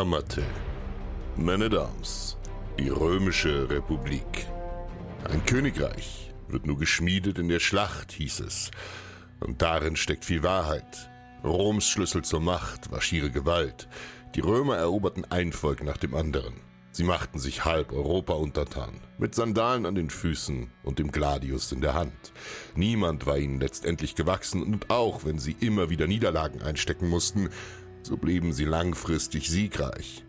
Amate. Meine Dames, die Römische Republik. Ein Königreich wird nur geschmiedet in der Schlacht, hieß es. Und darin steckt viel Wahrheit. Roms Schlüssel zur Macht war schiere Gewalt. Die Römer eroberten ein Volk nach dem anderen. Sie machten sich halb Europa untertan, mit Sandalen an den Füßen und dem Gladius in der Hand. Niemand war ihnen letztendlich gewachsen und auch wenn sie immer wieder Niederlagen einstecken mussten, so blieben sie langfristig siegreich.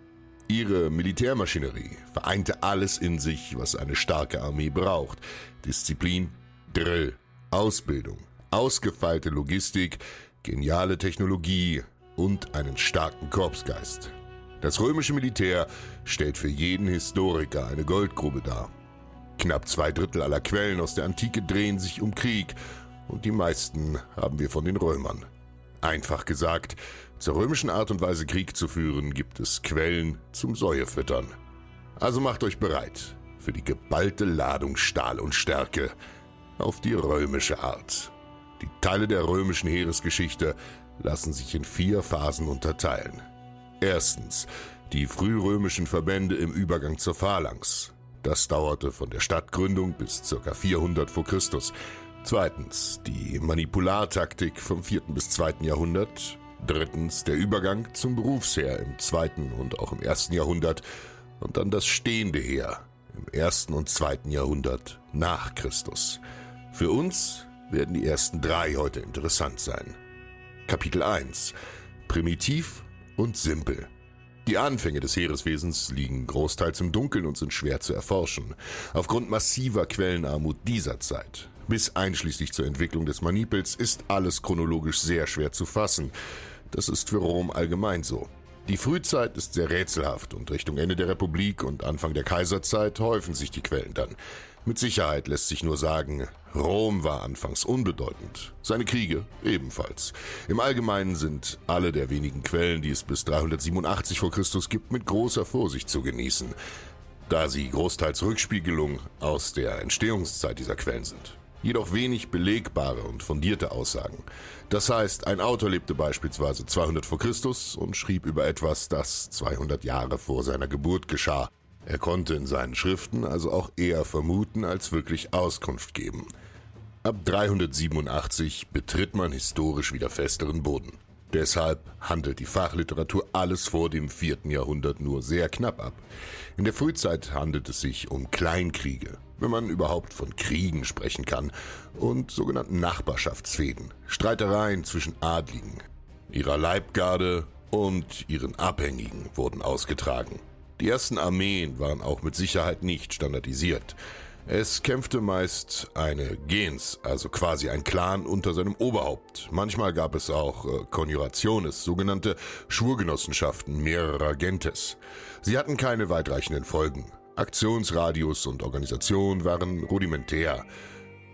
Ihre Militärmaschinerie vereinte alles in sich, was eine starke Armee braucht. Disziplin, Drill, Ausbildung, ausgefeilte Logistik, geniale Technologie und einen starken Korpsgeist. Das römische Militär stellt für jeden Historiker eine Goldgrube dar. Knapp zwei Drittel aller Quellen aus der Antike drehen sich um Krieg und die meisten haben wir von den Römern. Einfach gesagt, zur römischen Art und Weise Krieg zu führen, gibt es Quellen zum Säuefüttern. Also macht euch bereit für die geballte Ladung Stahl und Stärke auf die römische Art. Die Teile der römischen Heeresgeschichte lassen sich in vier Phasen unterteilen. Erstens die frührömischen Verbände im Übergang zur Phalanx. Das dauerte von der Stadtgründung bis ca. 400 vor Christus. Zweitens die Manipulartaktik vom 4. bis 2. Jahrhundert. Drittens der Übergang zum Berufsheer im 2. und auch im 1. Jahrhundert. Und dann das stehende Heer im 1. und 2. Jahrhundert nach Christus. Für uns werden die ersten drei heute interessant sein. Kapitel 1 Primitiv und simpel. Die Anfänge des Heereswesens liegen großteils im Dunkeln und sind schwer zu erforschen. Aufgrund massiver Quellenarmut dieser Zeit bis einschließlich zur Entwicklung des Manipels ist alles chronologisch sehr schwer zu fassen. Das ist für Rom allgemein so. Die Frühzeit ist sehr rätselhaft und Richtung Ende der Republik und Anfang der Kaiserzeit häufen sich die Quellen dann. Mit Sicherheit lässt sich nur sagen, Rom war anfangs unbedeutend, seine Kriege ebenfalls. Im Allgemeinen sind alle der wenigen Quellen, die es bis 387 vor Christus gibt, mit großer Vorsicht zu genießen, da sie großteils Rückspiegelung aus der Entstehungszeit dieser Quellen sind jedoch wenig belegbare und fundierte Aussagen. Das heißt, ein Autor lebte beispielsweise 200 vor Christus und schrieb über etwas, das 200 Jahre vor seiner Geburt geschah. Er konnte in seinen Schriften also auch eher vermuten als wirklich Auskunft geben. Ab 387 betritt man historisch wieder festeren Boden. Deshalb handelt die Fachliteratur alles vor dem vierten Jahrhundert nur sehr knapp ab. In der Frühzeit handelt es sich um Kleinkriege, wenn man überhaupt von Kriegen sprechen kann, und sogenannten Nachbarschaftsfäden, Streitereien zwischen Adligen, ihrer Leibgarde und ihren Abhängigen wurden ausgetragen. Die ersten Armeen waren auch mit Sicherheit nicht standardisiert. Es kämpfte meist eine Gens, also quasi ein Clan unter seinem Oberhaupt. Manchmal gab es auch äh, Konjurationes, sogenannte Schwurgenossenschaften mehrerer Gentes. Sie hatten keine weitreichenden Folgen. Aktionsradius und Organisation waren rudimentär.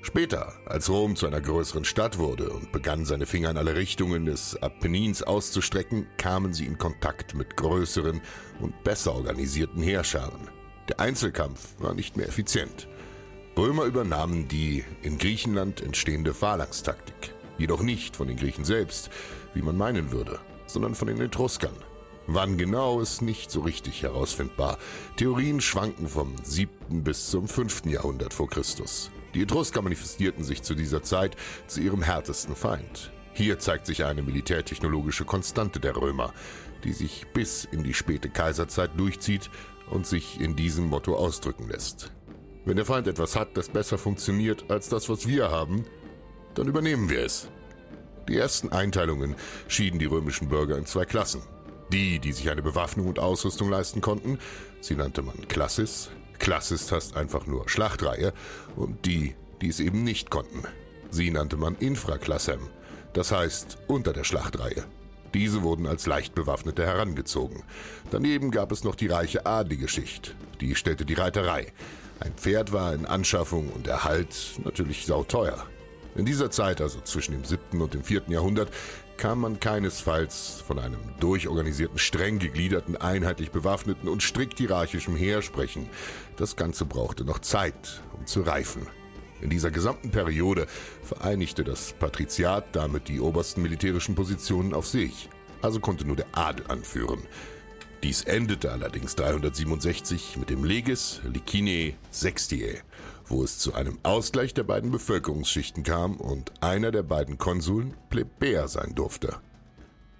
Später, als Rom zu einer größeren Stadt wurde und begann seine Finger in alle Richtungen des Apennins auszustrecken, kamen sie in Kontakt mit größeren und besser organisierten Heerscharen. Der Einzelkampf war nicht mehr effizient. Römer übernahmen die in Griechenland entstehende Phalanxtaktik, jedoch nicht von den Griechen selbst, wie man meinen würde, sondern von den Etruskern. Wann genau ist nicht so richtig herausfindbar. Theorien schwanken vom 7. bis zum 5. Jahrhundert vor Christus. Die Etrusker manifestierten sich zu dieser Zeit zu ihrem härtesten Feind. Hier zeigt sich eine militärtechnologische Konstante der Römer, die sich bis in die späte Kaiserzeit durchzieht und sich in diesem Motto ausdrücken lässt. Wenn der Feind etwas hat, das besser funktioniert als das, was wir haben, dann übernehmen wir es. Die ersten Einteilungen schieden die römischen Bürger in zwei Klassen. Die, die sich eine Bewaffnung und Ausrüstung leisten konnten, sie nannte man Klassis. Klassis heißt einfach nur Schlachtreihe. Und die, die es eben nicht konnten. Sie nannte man Infraklassem, das heißt unter der Schlachtreihe. Diese wurden als leicht bewaffnete herangezogen. Daneben gab es noch die reiche adlige Schicht. Die stellte die Reiterei. Ein Pferd war in Anschaffung und Erhalt natürlich sauteuer. In dieser Zeit, also zwischen dem 7. und dem 4. Jahrhundert, kann man keinesfalls von einem durchorganisierten, streng gegliederten, einheitlich bewaffneten und strikt hierarchischen Heer sprechen. Das Ganze brauchte noch Zeit, um zu reifen. In dieser gesamten Periode vereinigte das Patriziat damit die obersten militärischen Positionen auf sich. Also konnte nur der Adel anführen. Dies endete allerdings 367 mit dem Legis Licinae Sextiae, wo es zu einem Ausgleich der beiden Bevölkerungsschichten kam und einer der beiden Konsuln Plebejer sein durfte.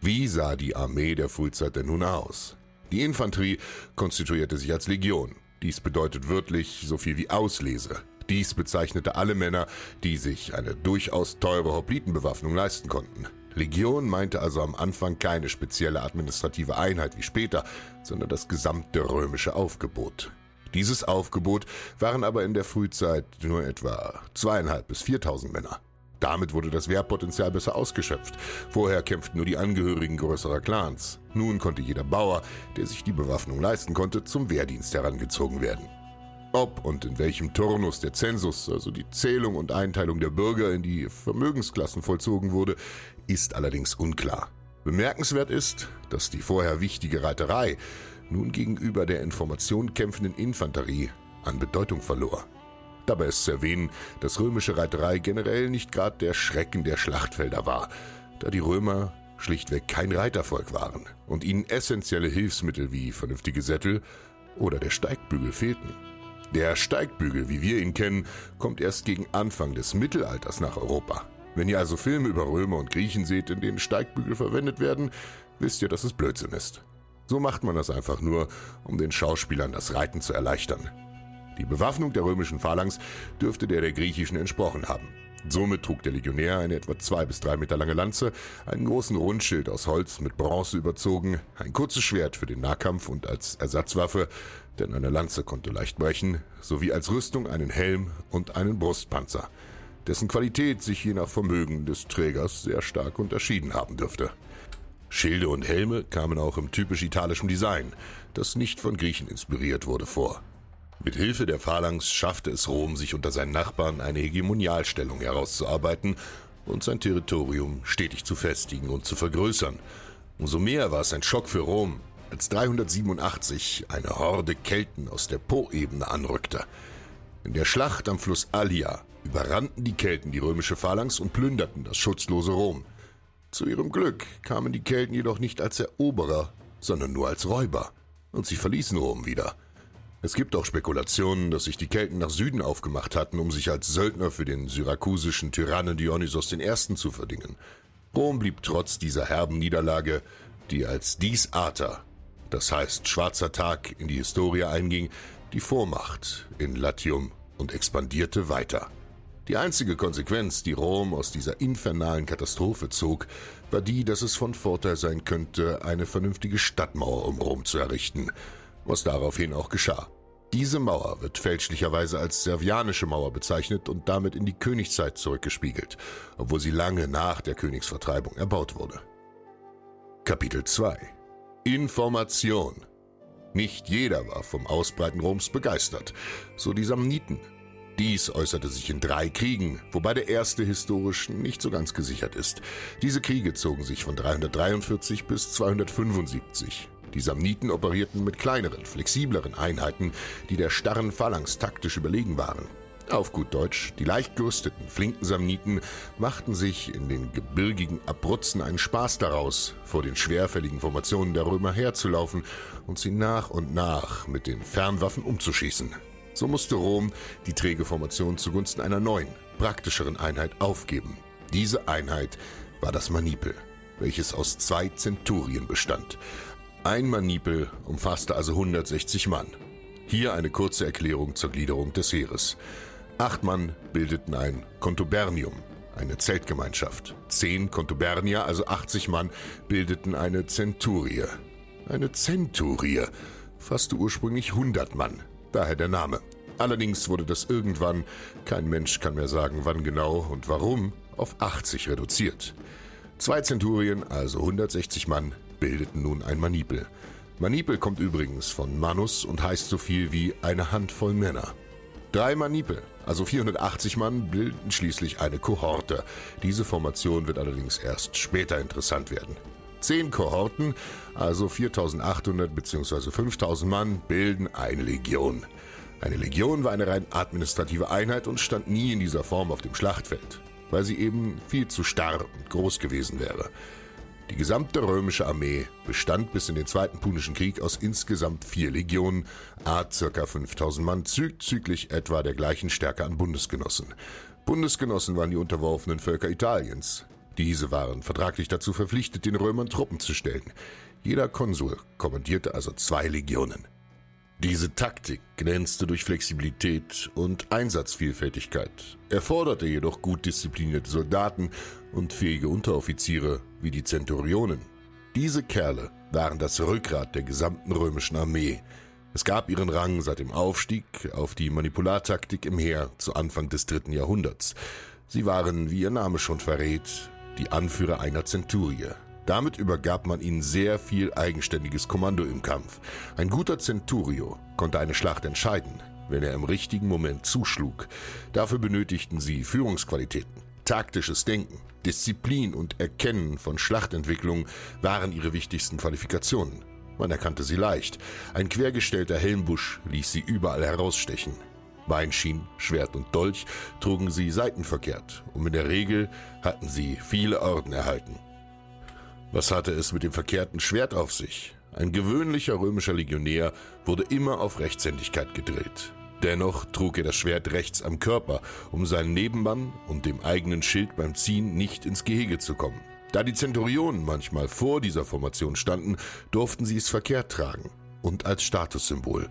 Wie sah die Armee der Frühzeit denn nun aus? Die Infanterie konstituierte sich als Legion. Dies bedeutet wörtlich so viel wie Auslese. Dies bezeichnete alle Männer, die sich eine durchaus teure Hoplitenbewaffnung leisten konnten. Legion meinte also am Anfang keine spezielle administrative Einheit wie später, sondern das gesamte römische Aufgebot. Dieses Aufgebot waren aber in der Frühzeit nur etwa zweieinhalb bis viertausend Männer. Damit wurde das Wehrpotenzial besser ausgeschöpft. Vorher kämpften nur die Angehörigen größerer Clans. Nun konnte jeder Bauer, der sich die Bewaffnung leisten konnte, zum Wehrdienst herangezogen werden. Ob und in welchem Turnus der Zensus, also die Zählung und Einteilung der Bürger in die Vermögensklassen vollzogen wurde, ist allerdings unklar. Bemerkenswert ist, dass die vorher wichtige Reiterei nun gegenüber der Information kämpfenden Infanterie an Bedeutung verlor. Dabei ist zu erwähnen, dass römische Reiterei generell nicht gerade der Schrecken der Schlachtfelder war, da die Römer schlichtweg kein Reitervolk waren und ihnen essentielle Hilfsmittel wie vernünftige Sättel oder der Steigbügel fehlten. Der Steigbügel, wie wir ihn kennen, kommt erst gegen Anfang des Mittelalters nach Europa. Wenn ihr also Filme über Römer und Griechen seht, in denen Steigbügel verwendet werden, wisst ihr, dass es Blödsinn ist. So macht man das einfach nur, um den Schauspielern das Reiten zu erleichtern. Die Bewaffnung der römischen Phalanx dürfte der der griechischen entsprochen haben. Somit trug der Legionär eine etwa zwei bis drei Meter lange Lanze, einen großen Rundschild aus Holz mit Bronze überzogen, ein kurzes Schwert für den Nahkampf und als Ersatzwaffe, denn eine Lanze konnte leicht brechen, sowie als Rüstung einen Helm und einen Brustpanzer, dessen Qualität sich je nach Vermögen des Trägers sehr stark unterschieden haben dürfte. Schilde und Helme kamen auch im typisch italischen Design, das nicht von Griechen inspiriert wurde, vor. Mit Hilfe der Phalanx schaffte es Rom, sich unter seinen Nachbarn eine Hegemonialstellung herauszuarbeiten und sein Territorium stetig zu festigen und zu vergrößern. Umso mehr war es ein Schock für Rom, als 387 eine Horde Kelten aus der Po-Ebene anrückte. In der Schlacht am Fluss Allia überrannten die Kelten die römische Phalanx und plünderten das schutzlose Rom. Zu ihrem Glück kamen die Kelten jedoch nicht als Eroberer, sondern nur als Räuber, und sie verließen Rom wieder. Es gibt auch Spekulationen, dass sich die Kelten nach Süden aufgemacht hatten, um sich als Söldner für den syrakusischen Tyrannen Dionysos I. zu verdingen. Rom blieb trotz dieser herben Niederlage, die als Dies Ater, das heißt schwarzer Tag, in die Historie einging, die Vormacht in Latium und expandierte weiter. Die einzige Konsequenz, die Rom aus dieser infernalen Katastrophe zog, war die, dass es von Vorteil sein könnte, eine vernünftige Stadtmauer um Rom zu errichten, was daraufhin auch geschah. Diese Mauer wird fälschlicherweise als servianische Mauer bezeichnet und damit in die Königszeit zurückgespiegelt, obwohl sie lange nach der Königsvertreibung erbaut wurde. Kapitel 2 Information Nicht jeder war vom Ausbreiten Roms begeistert, so die Samniten, Dies äußerte sich in drei Kriegen, wobei der erste historisch nicht so ganz gesichert ist. Diese Kriege zogen sich von 343 bis 275. Die Samniten operierten mit kleineren, flexibleren Einheiten, die der starren Phalanx taktisch überlegen waren. Auf gut Deutsch, die leicht gerüsteten, flinken Samniten machten sich in den gebirgigen Abruzzen einen Spaß daraus, vor den schwerfälligen Formationen der Römer herzulaufen und sie nach und nach mit den Fernwaffen umzuschießen. So musste Rom die träge Formation zugunsten einer neuen, praktischeren Einheit aufgeben. Diese Einheit war das Manipel, welches aus zwei Zenturien bestand. Ein Manipel umfasste also 160 Mann. Hier eine kurze Erklärung zur Gliederung des Heeres. Acht Mann bildeten ein Contubernium, eine Zeltgemeinschaft. Zehn Contubernier, also 80 Mann, bildeten eine Zenturie. Eine Zenturie fasste ursprünglich 100 Mann, daher der Name. Allerdings wurde das irgendwann, kein Mensch kann mehr sagen, wann genau und warum, auf 80 reduziert. Zwei Zenturien, also 160 Mann, bildeten nun ein Manipel. Manipel kommt übrigens von Manus und heißt so viel wie eine Handvoll Männer. Drei Manipel, also 480 Mann, bilden schließlich eine Kohorte. Diese Formation wird allerdings erst später interessant werden. Zehn Kohorten, also 4800 bzw. 5000 Mann, bilden eine Legion. Eine Legion war eine rein administrative Einheit und stand nie in dieser Form auf dem Schlachtfeld, weil sie eben viel zu starr und groß gewesen wäre. Die gesamte römische Armee bestand bis in den Zweiten Punischen Krieg aus insgesamt vier Legionen, a ca. 5000 Mann, zügig etwa der gleichen Stärke an Bundesgenossen. Bundesgenossen waren die unterworfenen Völker Italiens. Diese waren vertraglich dazu verpflichtet, den Römern Truppen zu stellen. Jeder Konsul kommandierte also zwei Legionen. Diese Taktik glänzte durch Flexibilität und Einsatzvielfältigkeit, erforderte jedoch gut disziplinierte Soldaten und fähige Unteroffiziere wie die Zenturionen. Diese Kerle waren das Rückgrat der gesamten römischen Armee. Es gab ihren Rang seit dem Aufstieg auf die Manipulartaktik im Heer zu Anfang des dritten Jahrhunderts. Sie waren, wie ihr Name schon verrät, die Anführer einer Zenturie, damit übergab man ihnen sehr viel eigenständiges Kommando im Kampf. Ein guter Centurio konnte eine Schlacht entscheiden, wenn er im richtigen Moment zuschlug. Dafür benötigten sie Führungsqualitäten, taktisches Denken, Disziplin und Erkennen von Schlachtentwicklung waren ihre wichtigsten Qualifikationen. Man erkannte sie leicht. Ein quergestellter Helmbusch ließ sie überall herausstechen. Beinschienen, Schwert und Dolch trugen sie seitenverkehrt und in der Regel hatten sie viele Orden erhalten. Was hatte es mit dem verkehrten Schwert auf sich? Ein gewöhnlicher römischer Legionär wurde immer auf Rechtshändigkeit gedrillt. Dennoch trug er das Schwert rechts am Körper, um seinen Nebenmann und dem eigenen Schild beim Ziehen nicht ins Gehege zu kommen. Da die Zenturionen manchmal vor dieser Formation standen, durften sie es verkehrt tragen und als Statussymbol.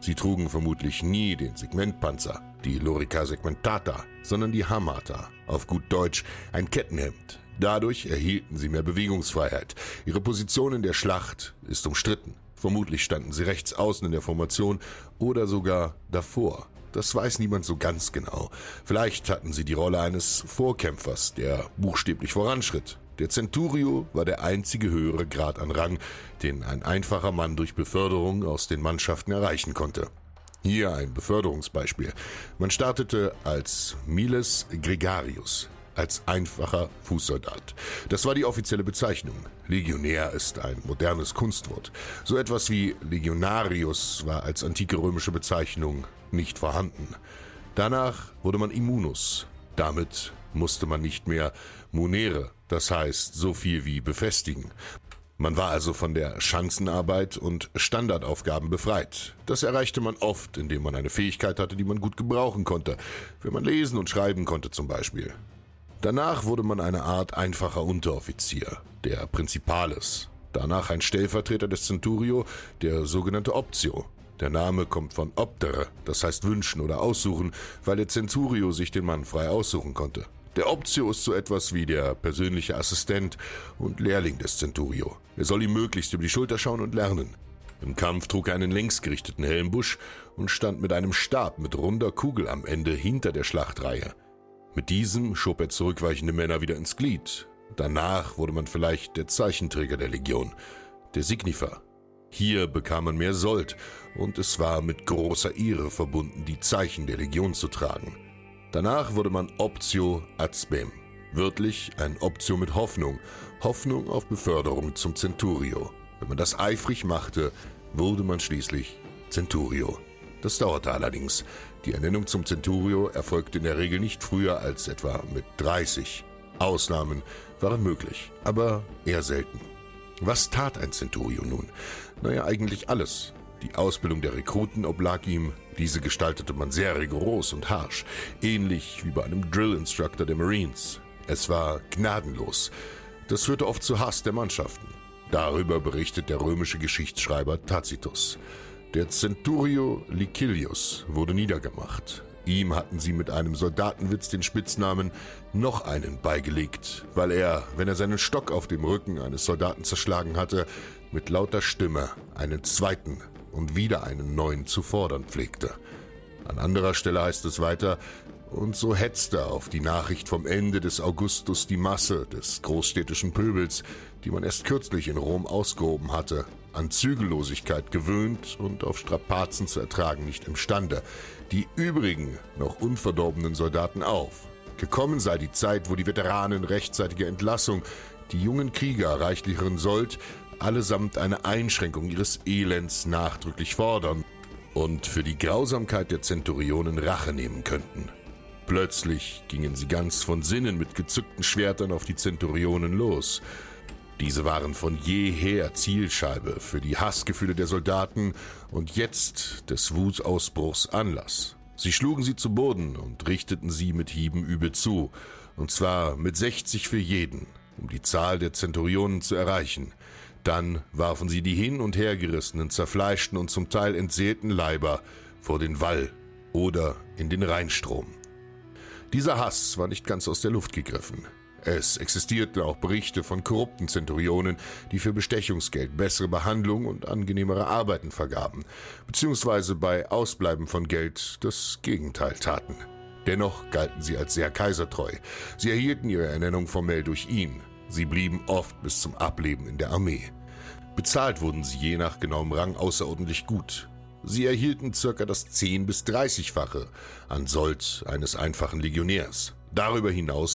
Sie trugen vermutlich nie den Segmentpanzer, die Lorica segmentata, sondern die Hamata, auf gut Deutsch ein Kettenhemd, Dadurch erhielten sie mehr Bewegungsfreiheit. Ihre Position in der Schlacht ist umstritten. Vermutlich standen sie rechts außen in der Formation oder sogar davor. Das weiß niemand so ganz genau. Vielleicht hatten sie die Rolle eines Vorkämpfers, der buchstäblich voranschritt. Der Centurio war der einzige höhere Grad an Rang, den ein einfacher Mann durch Beförderung aus den Mannschaften erreichen konnte. Hier ein Beförderungsbeispiel. Man startete als Miles Gregarius, als einfacher Fußsoldat. Das war die offizielle Bezeichnung. Legionär ist ein modernes Kunstwort. So etwas wie Legionarius war als antike römische Bezeichnung nicht vorhanden. Danach wurde man Immunus. Damit musste man nicht mehr munere, das heißt so viel wie befestigen. Man war also von der Schanzenarbeit und Standardaufgaben befreit. Das erreichte man oft, indem man eine Fähigkeit hatte, die man gut gebrauchen konnte, wenn man lesen und schreiben konnte zum Beispiel. Danach wurde man eine Art einfacher Unteroffizier, der Principales. Danach ein Stellvertreter des Centurio, der sogenannte Optio. Der Name kommt von optere, das heißt wünschen oder aussuchen, weil der Centurio sich den Mann frei aussuchen konnte. Der Optio ist so etwas wie der persönliche Assistent und Lehrling des Centurio. Er soll ihm möglichst über die Schulter schauen und lernen. Im Kampf trug er einen längsgerichteten Helmbusch und stand mit einem Stab mit runder Kugel am Ende hinter der Schlachtreihe. Mit diesem schob er zurückweichende Männer wieder ins Glied. Danach wurde man vielleicht der Zeichenträger der Legion, der Signifer. Hier bekam man mehr Sold und es war mit großer Ehre verbunden, die Zeichen der Legion zu tragen. Danach wurde man Optio ad spem, wörtlich ein Optio mit Hoffnung, Hoffnung auf Beförderung zum Centurio. Wenn man das eifrig machte, wurde man schließlich Centurio. Das dauerte allerdings. Die Ernennung zum Centurio erfolgte in der Regel nicht früher als etwa mit 30. Ausnahmen waren möglich, aber eher selten. Was tat ein Centurio nun? Naja, eigentlich alles. Die Ausbildung der Rekruten oblag ihm, diese gestaltete man sehr rigoros und harsch, ähnlich wie bei einem Drill Instructor der Marines. Es war gnadenlos. Das führte oft zu Hass der Mannschaften. Darüber berichtet der römische Geschichtsschreiber Tacitus. Der Centurio Licilius wurde niedergemacht. Ihm hatten sie mit einem Soldatenwitz den Spitznamen noch einen beigelegt, weil er, wenn er seinen Stock auf dem Rücken eines Soldaten zerschlagen hatte, mit lauter Stimme einen zweiten und wieder einen neuen zu fordern pflegte. An anderer Stelle heißt es weiter, und so hetzte auf die Nachricht vom Ende des Augustus die Masse des großstädtischen Pöbels, die man erst kürzlich in Rom ausgehoben hatte, an Zügellosigkeit gewöhnt und auf Strapazen zu ertragen nicht imstande, die übrigen noch unverdorbenen Soldaten auf. Gekommen sei die Zeit, wo die Veteranen rechtzeitige Entlassung, die jungen Krieger reichlicheren Sold, allesamt eine Einschränkung ihres Elends nachdrücklich fordern und für die Grausamkeit der Zenturionen Rache nehmen könnten. Plötzlich gingen sie ganz von Sinnen mit gezückten Schwertern auf die Zenturionen los. Diese waren von jeher Zielscheibe für die Hassgefühle der Soldaten und jetzt des Wutausbruchs Anlass. Sie schlugen sie zu Boden und richteten sie mit Hieben übel zu, und zwar mit 60 für jeden, um die Zahl der Zenturionen zu erreichen. Dann warfen sie die hin und hergerissenen, zerfleischten und zum Teil entseelten Leiber vor den Wall oder in den Rheinstrom. Dieser Hass war nicht ganz aus der Luft gegriffen. Es existierten auch Berichte von korrupten Zenturionen, die für Bestechungsgeld bessere Behandlung und angenehmere Arbeiten vergaben, beziehungsweise bei Ausbleiben von Geld das Gegenteil taten. Dennoch galten sie als sehr kaisertreu. Sie erhielten ihre Ernennung formell durch ihn. Sie blieben oft bis zum Ableben in der Armee. Bezahlt wurden sie je nach genauem Rang außerordentlich gut. Sie erhielten circa das 10 bis 30-fache an Sold eines einfachen Legionärs. Darüber hinaus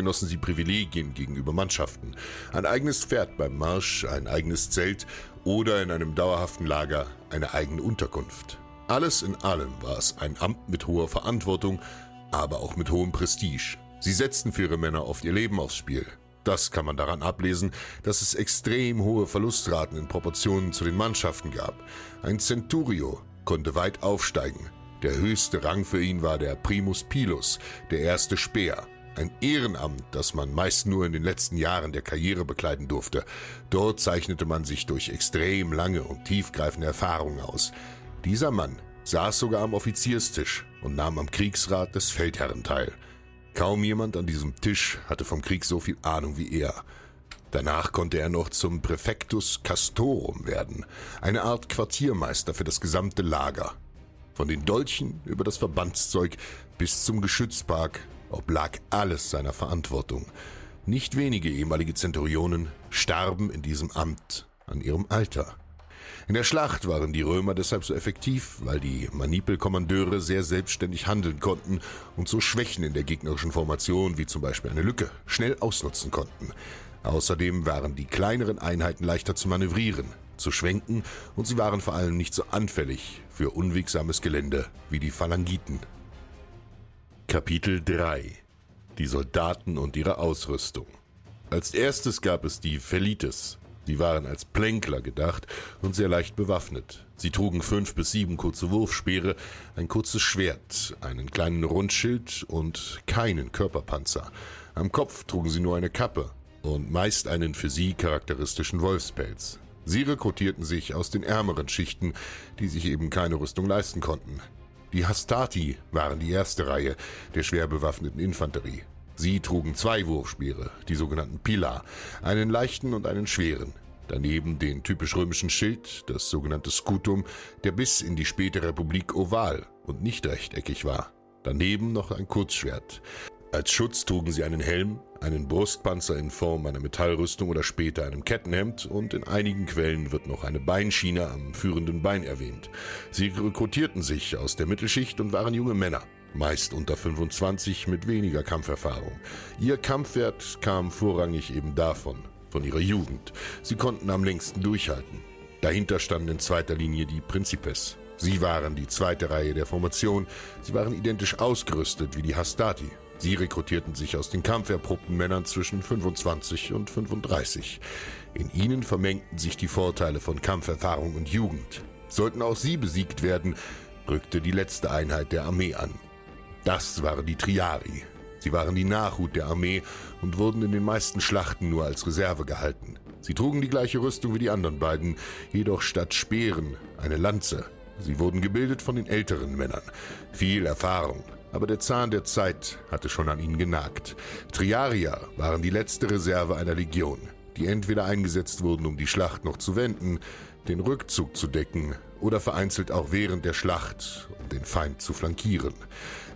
Genossen sie Privilegien gegenüber Mannschaften. Ein eigenes Pferd beim Marsch, ein eigenes Zelt oder in einem dauerhaften Lager eine eigene Unterkunft. Alles in allem war es ein Amt mit hoher Verantwortung, aber auch mit hohem Prestige. Sie setzten für ihre Männer oft ihr Leben aufs Spiel. Das kann man daran ablesen, dass es extrem hohe Verlustraten in Proportionen zu den Mannschaften gab. Ein Centurio konnte weit aufsteigen. Der höchste Rang für ihn war der Primus Pilus, der erste Speer, ein Ehrenamt, das man meist nur in den letzten Jahren der Karriere bekleiden durfte. Dort zeichnete man sich durch extrem lange und tiefgreifende Erfahrungen aus. Dieser Mann saß sogar am Offizierstisch und nahm am Kriegsrat des Feldherren teil. Kaum jemand an diesem Tisch hatte vom Krieg so viel Ahnung wie er. Danach konnte er noch zum Präfectus Castorum werden, eine Art Quartiermeister für das gesamte Lager. Von den Dolchen über das Verbandszeug bis zum Geschützpark oblag alles seiner Verantwortung. Nicht wenige ehemalige Zenturionen starben in diesem Amt an ihrem Alter. In der Schlacht waren die Römer deshalb so effektiv, weil die Manipelkommandeure sehr selbstständig handeln konnten und so Schwächen in der gegnerischen Formation, wie zum Beispiel eine Lücke, schnell ausnutzen konnten. Außerdem waren die kleineren Einheiten leichter zu manövrieren, zu schwenken und sie waren vor allem nicht so anfällig für unwegsames Gelände wie die Phalangiten. Kapitel 3 Die Soldaten und ihre Ausrüstung Als erstes gab es die Felites. Sie waren als Plänkler gedacht und sehr leicht bewaffnet. Sie trugen fünf bis sieben kurze Wurfspeere, ein kurzes Schwert, einen kleinen Rundschild und keinen Körperpanzer. Am Kopf trugen sie nur eine Kappe und meist einen für sie charakteristischen Wolfspelz. Sie rekrutierten sich aus den ärmeren Schichten, die sich eben keine Rüstung leisten konnten. Die Hastati waren die erste Reihe der schwer bewaffneten Infanterie. Sie trugen zwei Wurfspeere, die sogenannten Pilar, einen leichten und einen schweren. Daneben den typisch römischen Schild, das sogenannte Scutum, der bis in die späte Republik oval und nicht rechteckig war. Daneben noch ein Kurzschwert. Als Schutz trugen sie einen Helm, einen Brustpanzer in Form einer Metallrüstung oder später einem Kettenhemd und in einigen Quellen wird noch eine Beinschiene am führenden Bein erwähnt. Sie rekrutierten sich aus der Mittelschicht und waren junge Männer, meist unter 25 mit weniger Kampferfahrung. Ihr Kampfwert kam vorrangig eben davon, von ihrer Jugend. Sie konnten am längsten durchhalten. Dahinter standen in zweiter Linie die Principes. Sie waren die zweite Reihe der Formation. Sie waren identisch ausgerüstet wie die Hastati. Sie rekrutierten sich aus den kampferprobten Männern zwischen 25 und 35. In ihnen vermengten sich die Vorteile von Kampferfahrung und Jugend. Sollten auch sie besiegt werden, rückte die letzte Einheit der Armee an. Das waren die Triari. Sie waren die Nachhut der Armee und wurden in den meisten Schlachten nur als Reserve gehalten. Sie trugen die gleiche Rüstung wie die anderen beiden, jedoch statt Speeren eine Lanze. Sie wurden gebildet von den älteren Männern. Viel Erfahrung, aber der Zahn der Zeit hatte schon an ihnen genagt. Triarier waren die letzte Reserve einer Legion, die entweder eingesetzt wurden, um die Schlacht noch zu wenden, den Rückzug zu decken oder vereinzelt auch während der Schlacht, um den Feind zu flankieren.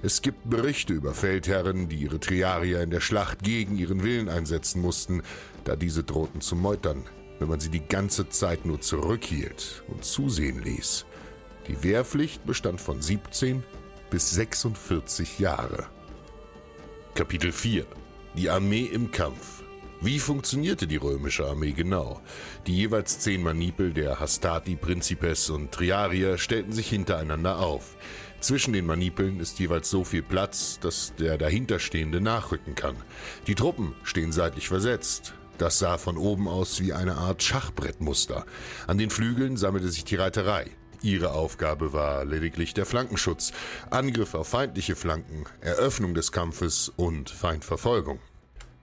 Es gibt Berichte über Feldherren, die ihre Triarier in der Schlacht gegen ihren Willen einsetzen mussten, da diese drohten zu meutern, wenn man sie die ganze Zeit nur zurückhielt und zusehen ließ. Die Wehrpflicht bestand von 17 bis 46 Jahre. Kapitel 4 Die Armee im Kampf Wie funktionierte die römische Armee genau? Die jeweils zehn Manipel der Hastati, Principes und Triarier stellten sich hintereinander auf. Zwischen den Manipeln ist jeweils so viel Platz, dass der dahinterstehende nachrücken kann. Die Truppen stehen seitlich versetzt. Das sah von oben aus wie eine Art Schachbrettmuster. An den Flügeln sammelte sich die Reiterei. Ihre Aufgabe war lediglich der Flankenschutz, Angriff auf feindliche Flanken, Eröffnung des Kampfes und Feindverfolgung.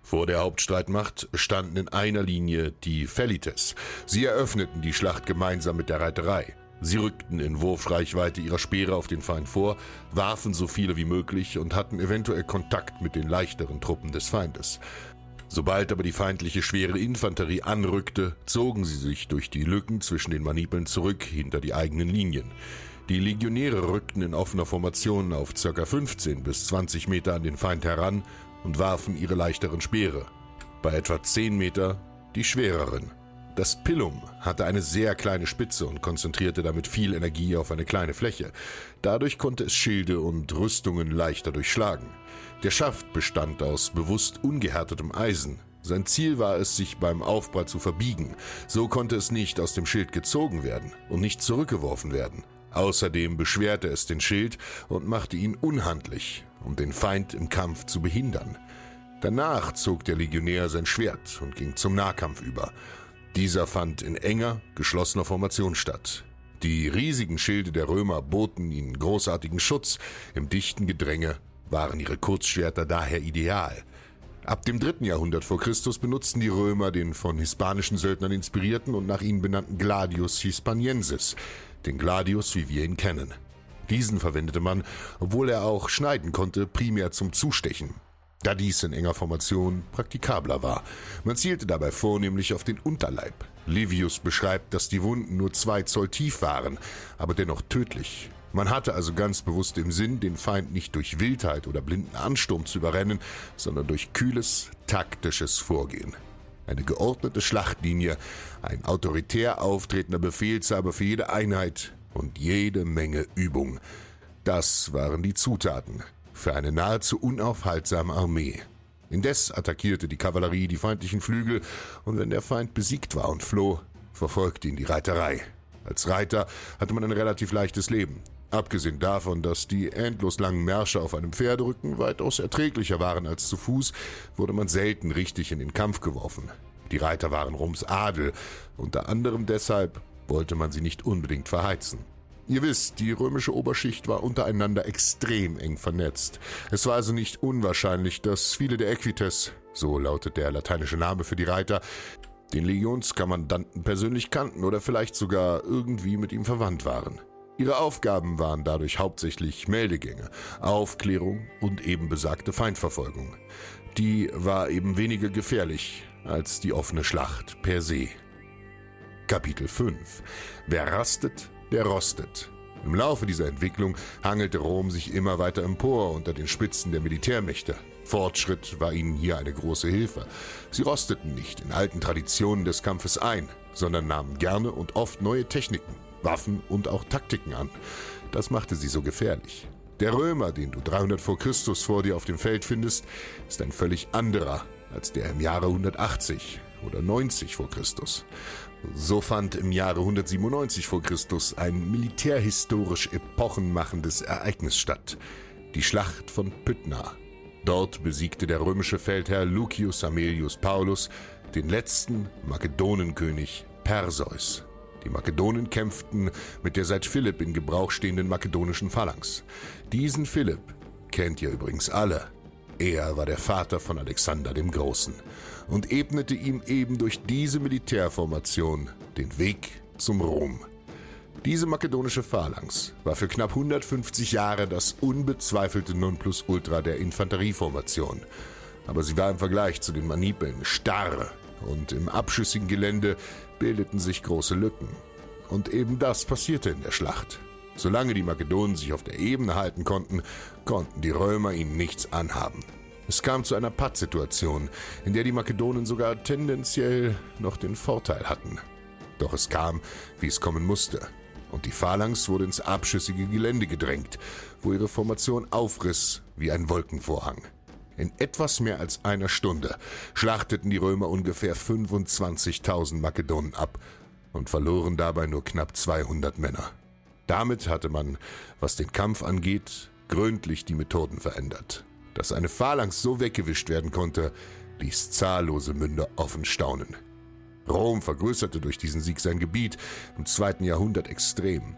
Vor der Hauptstreitmacht standen in einer Linie die Felites. Sie eröffneten die Schlacht gemeinsam mit der Reiterei. Sie rückten in Wurfreichweite ihrer Speere auf den Feind vor, warfen so viele wie möglich und hatten eventuell Kontakt mit den leichteren Truppen des Feindes. Sobald aber die feindliche schwere Infanterie anrückte, zogen sie sich durch die Lücken zwischen den Manipeln zurück hinter die eigenen Linien. Die Legionäre rückten in offener Formation auf ca. 15 bis 20 Meter an den Feind heran und warfen ihre leichteren Speere. Bei etwa 10 Meter die schwereren. Das Pillum hatte eine sehr kleine Spitze und konzentrierte damit viel Energie auf eine kleine Fläche. Dadurch konnte es Schilde und Rüstungen leichter durchschlagen. Der Schaft bestand aus bewusst ungehärtetem Eisen. Sein Ziel war es, sich beim Aufprall zu verbiegen. So konnte es nicht aus dem Schild gezogen werden und nicht zurückgeworfen werden. Außerdem beschwerte es den Schild und machte ihn unhandlich, um den Feind im Kampf zu behindern. Danach zog der Legionär sein Schwert und ging zum Nahkampf über. Dieser fand in enger, geschlossener Formation statt. Die riesigen Schilde der Römer boten ihnen großartigen Schutz im dichten Gedränge waren ihre Kurzschwerter daher ideal. Ab dem dritten Jahrhundert vor Christus benutzten die Römer den von hispanischen Söldnern inspirierten und nach ihnen benannten Gladius hispaniensis, den Gladius, wie wir ihn kennen. Diesen verwendete man, obwohl er auch schneiden konnte, primär zum Zustechen, da dies in enger Formation praktikabler war. Man zielte dabei vornehmlich auf den Unterleib. Livius beschreibt, dass die Wunden nur zwei Zoll tief waren, aber dennoch tödlich. Man hatte also ganz bewusst im Sinn, den Feind nicht durch Wildheit oder blinden Ansturm zu überrennen, sondern durch kühles, taktisches Vorgehen. Eine geordnete Schlachtlinie, ein autoritär auftretender Befehlshaber für jede Einheit und jede Menge Übung. Das waren die Zutaten für eine nahezu unaufhaltsame Armee. Indes attackierte die Kavallerie die feindlichen Flügel, und wenn der Feind besiegt war und floh, verfolgte ihn die Reiterei. Als Reiter hatte man ein relativ leichtes Leben. Abgesehen davon, dass die endlos langen Märsche auf einem Pferderücken weitaus erträglicher waren als zu Fuß, wurde man selten richtig in den Kampf geworfen. Die Reiter waren Roms Adel, unter anderem deshalb wollte man sie nicht unbedingt verheizen. Ihr wisst, die römische Oberschicht war untereinander extrem eng vernetzt. Es war also nicht unwahrscheinlich, dass viele der Equites, so lautet der lateinische Name für die Reiter, den Legionskommandanten persönlich kannten oder vielleicht sogar irgendwie mit ihm verwandt waren. Ihre Aufgaben waren dadurch hauptsächlich Meldegänge, Aufklärung und eben besagte Feindverfolgung. Die war eben weniger gefährlich als die offene Schlacht per se. Kapitel 5 Wer rastet, der rostet. Im Laufe dieser Entwicklung hangelte Rom sich immer weiter empor unter den Spitzen der Militärmächte. Fortschritt war ihnen hier eine große Hilfe. Sie rosteten nicht in alten Traditionen des Kampfes ein, sondern nahmen gerne und oft neue Techniken, Waffen und auch Taktiken an. Das machte sie so gefährlich. Der Römer, den du 300 vor Christus vor dir auf dem Feld findest, ist ein völlig anderer als der im Jahre 180 oder 90 vor Christus. So fand im Jahre 197 vor Christus ein militärhistorisch epochenmachendes Ereignis statt. Die Schlacht von Pydna. Dort besiegte der römische Feldherr Lucius Amelius Paulus den letzten Makedonenkönig Perseus. Die Makedonen kämpften mit der seit Philipp in Gebrauch stehenden makedonischen Phalanx. Diesen Philipp kennt ihr übrigens alle. Er war der Vater von Alexander dem Großen und ebnete ihm eben durch diese Militärformation den Weg zum Ruhm. Diese makedonische Phalanx war für knapp 150 Jahre das unbezweifelte Nonplusultra der Infanterieformation. Aber sie war im Vergleich zu den Manipeln starr und im abschüssigen Gelände bildeten sich große Lücken. Und eben das passierte in der Schlacht. Solange die Makedonen sich auf der Ebene halten konnten, konnten die Römer ihnen nichts anhaben. Es kam zu einer Pattsituation, in der die Makedonen sogar tendenziell noch den Vorteil hatten. Doch es kam, wie es kommen musste, und die Phalanx wurde ins abschüssige Gelände gedrängt, wo ihre Formation aufriss wie ein Wolkenvorhang. In etwas mehr als einer Stunde schlachteten die Römer ungefähr 25.000 Makedonen ab und verloren dabei nur knapp 200 Männer. Damit hatte man, was den Kampf angeht, gründlich die Methoden verändert. Dass eine Phalanx so weggewischt werden konnte, ließ zahllose Münder offen staunen. Rom vergrößerte durch diesen Sieg sein Gebiet im zweiten Jahrhundert extrem.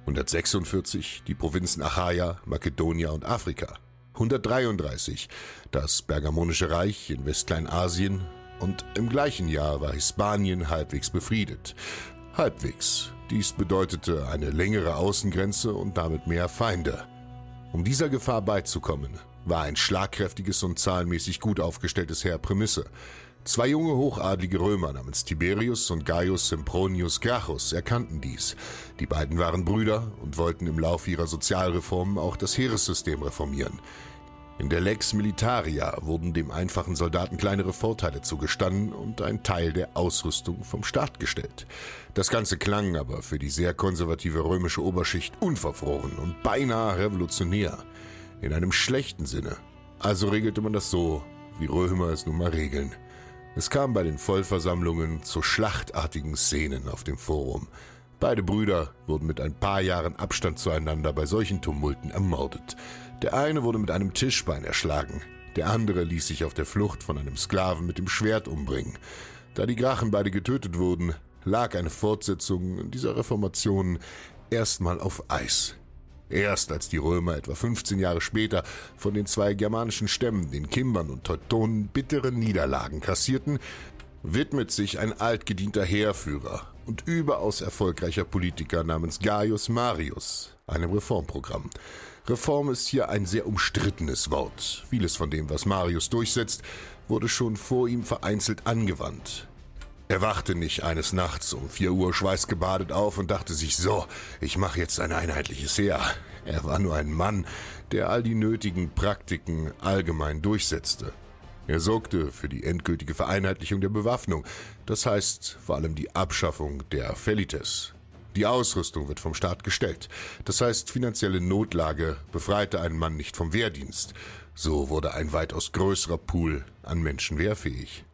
146 die Provinzen Achaia, Makedonia und Afrika. 133 das Bergamonische Reich in Westkleinasien und im gleichen Jahr war Hispanien halbwegs befriedet. Halbwegs. Dies bedeutete eine längere Außengrenze und damit mehr Feinde. Um dieser Gefahr beizukommen, war ein schlagkräftiges und zahlenmäßig gut aufgestelltes Heer Prämisse. Zwei junge hochadlige Römer namens Tiberius und Gaius Sempronius Gracchus erkannten dies. Die beiden waren Brüder und wollten im Laufe ihrer Sozialreformen auch das Heeressystem reformieren. In der Lex Militaria wurden dem einfachen Soldaten kleinere Vorteile zugestanden und ein Teil der Ausrüstung vom Staat gestellt. Das Ganze klang aber für die sehr konservative römische Oberschicht unverfroren und beinahe revolutionär. In einem schlechten Sinne. Also regelte man das so, wie Römer es nun mal regeln. Es kam bei den Vollversammlungen zu schlachtartigen Szenen auf dem Forum. Beide Brüder wurden mit ein paar Jahren Abstand zueinander bei solchen Tumulten ermordet. Der eine wurde mit einem Tischbein erschlagen, der andere ließ sich auf der Flucht von einem Sklaven mit dem Schwert umbringen. Da die Grachen beide getötet wurden, lag eine Fortsetzung dieser Reformation erstmal auf Eis. Erst als die Römer etwa 15 Jahre später von den zwei germanischen Stämmen, den Kimbern und Teutonen, bittere Niederlagen kassierten, widmet sich ein altgedienter Heerführer und überaus erfolgreicher Politiker namens Gaius Marius einem Reformprogramm. Reform ist hier ein sehr umstrittenes Wort. Vieles von dem, was Marius durchsetzt, wurde schon vor ihm vereinzelt angewandt. Er wachte nicht eines Nachts um vier Uhr schweißgebadet auf und dachte sich so, ich mache jetzt ein einheitliches Heer. Er war nur ein Mann, der all die nötigen Praktiken allgemein durchsetzte. Er sorgte für die endgültige Vereinheitlichung der Bewaffnung, das heißt vor allem die Abschaffung der Felites. Die Ausrüstung wird vom Staat gestellt, das heißt finanzielle Notlage befreite einen Mann nicht vom Wehrdienst. So wurde ein weitaus größerer Pool an Menschen wehrfähig.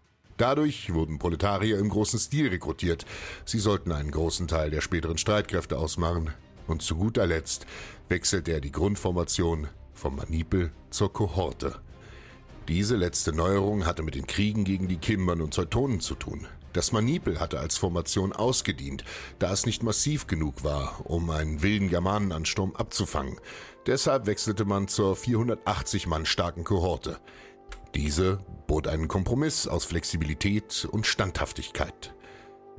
Dadurch wurden Proletarier im großen Stil rekrutiert. Sie sollten einen großen Teil der späteren Streitkräfte ausmachen. Und zu guter Letzt wechselte er die Grundformation vom Manipel zur Kohorte. Diese letzte Neuerung hatte mit den Kriegen gegen die Kimbern und Teutonen zu tun. Das Manipel hatte als Formation ausgedient, da es nicht massiv genug war, um einen wilden Germanenansturm abzufangen. Deshalb wechselte man zur 480 Mann starken Kohorte. Diese bot einen Kompromiss aus Flexibilität und Standhaftigkeit.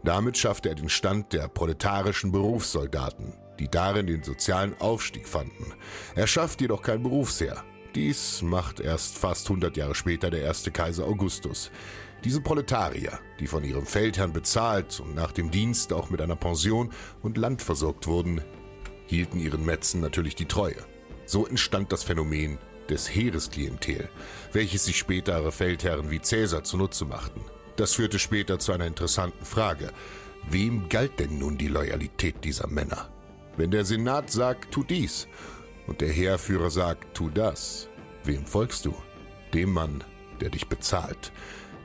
Damit schaffte er den Stand der proletarischen Berufssoldaten, die darin den sozialen Aufstieg fanden. Er schafft jedoch kein Berufsheer. Dies macht erst fast 100 Jahre später der erste Kaiser Augustus. Diese Proletarier, die von ihrem Feldherrn bezahlt und nach dem Dienst auch mit einer Pension und Land versorgt wurden, hielten ihren Metzen natürlich die Treue. So entstand das Phänomen des Heeresklientel, welches sich spätere Feldherren wie Cäsar zunutze machten. Das führte später zu einer interessanten Frage. Wem galt denn nun die Loyalität dieser Männer? Wenn der Senat sagt, tu dies, und der Heerführer sagt, tu das, wem folgst du? Dem Mann, der dich bezahlt.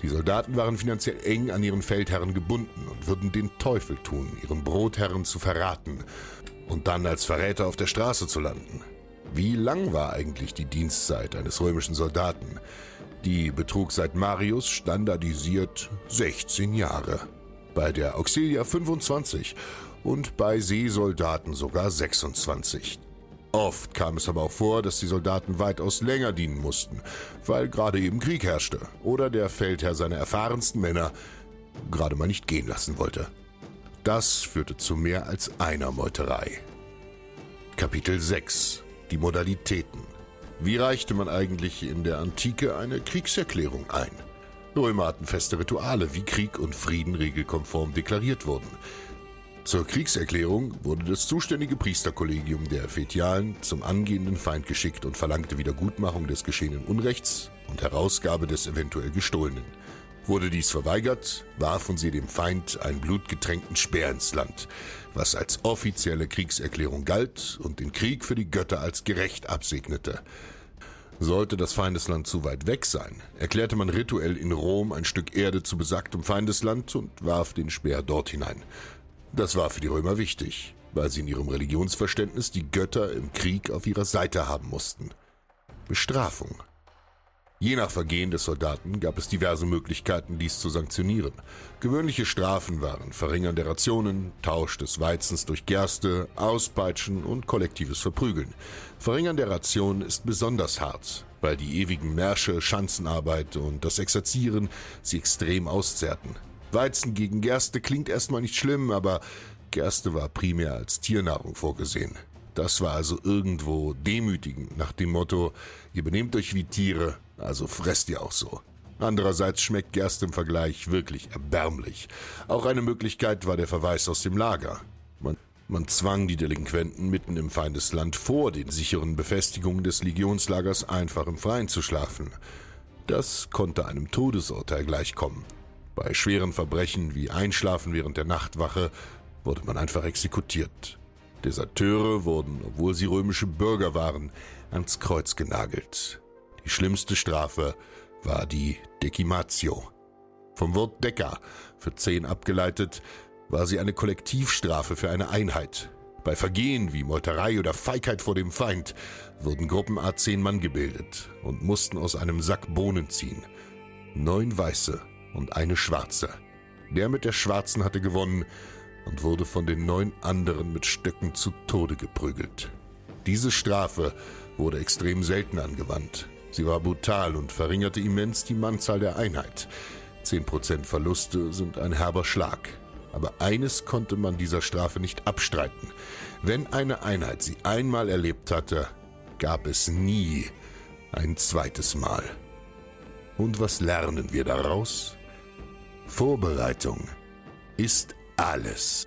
Die Soldaten waren finanziell eng an ihren Feldherren gebunden und würden den Teufel tun, ihren Brotherren zu verraten und dann als Verräter auf der Straße zu landen. Wie lang war eigentlich die Dienstzeit eines römischen Soldaten? Die betrug seit Marius standardisiert 16 Jahre, bei der Auxilia 25 und bei Seesoldaten sogar 26. Oft kam es aber auch vor, dass die Soldaten weitaus länger dienen mussten, weil gerade eben Krieg herrschte oder der Feldherr seine erfahrensten Männer gerade mal nicht gehen lassen wollte. Das führte zu mehr als einer Meuterei. Kapitel 6 Die Modalitäten Wie reichte man eigentlich in der Antike eine Kriegserklärung ein? Römer hatten feste Rituale, wie Krieg und Frieden regelkonform deklariert wurden. Zur Kriegserklärung wurde das zuständige Priesterkollegium der Fetialen zum angehenden Feind geschickt und verlangte Wiedergutmachung des geschehenen Unrechts und Herausgabe des eventuell Gestohlenen. Wurde dies verweigert, warfen sie dem Feind einen blutgetränkten Speer ins Land, was als offizielle Kriegserklärung galt und den Krieg für die Götter als gerecht absegnete. Sollte das Feindesland zu weit weg sein, erklärte man rituell in Rom ein Stück Erde zu besagtem Feindesland und warf den Speer dort hinein. Das war für die Römer wichtig, weil sie in ihrem Religionsverständnis die Götter im Krieg auf ihrer Seite haben mussten. Bestrafung. Je nach Vergehen des Soldaten gab es diverse Möglichkeiten, dies zu sanktionieren. Gewöhnliche Strafen waren Verringern der Rationen, Tausch des Weizens durch Gerste, Auspeitschen und kollektives Verprügeln. Verringern der Rationen ist besonders hart, weil die ewigen Märsche, Schanzenarbeit und das Exerzieren sie extrem auszerrten. Weizen gegen Gerste klingt erstmal nicht schlimm, aber Gerste war primär als Tiernahrung vorgesehen. Das war also irgendwo demütigend nach dem Motto, ihr benehmt euch wie Tiere, also fresst ihr auch so. Andererseits schmeckt Gerste im Vergleich wirklich erbärmlich. Auch eine Möglichkeit war der Verweis aus dem Lager. Man, man zwang die Delinquenten mitten im Feindesland vor den sicheren Befestigungen des Legionslagers einfach im Freien zu schlafen. Das konnte einem Todesurteil gleichkommen. Bei schweren Verbrechen wie Einschlafen während der Nachtwache wurde man einfach exekutiert. Deserteure wurden, obwohl sie römische Bürger waren, ans Kreuz genagelt. Die schlimmste Strafe war die Decimatio. Vom Wort Decker für zehn abgeleitet, war sie eine Kollektivstrafe für eine Einheit. Bei Vergehen wie Meuterei oder Feigheit vor dem Feind wurden Gruppen A zehn Mann gebildet und mussten aus einem Sack Bohnen ziehen. Neun Weiße und eine schwarze. Der mit der schwarzen hatte gewonnen und wurde von den neun anderen mit Stöcken zu Tode geprügelt. Diese Strafe wurde extrem selten angewandt. Sie war brutal und verringerte immens die Mannzahl der Einheit. Zehn Prozent Verluste sind ein herber Schlag. Aber eines konnte man dieser Strafe nicht abstreiten. Wenn eine Einheit sie einmal erlebt hatte, gab es nie ein zweites Mal. Und was lernen wir daraus? Vorbereitung ist alles.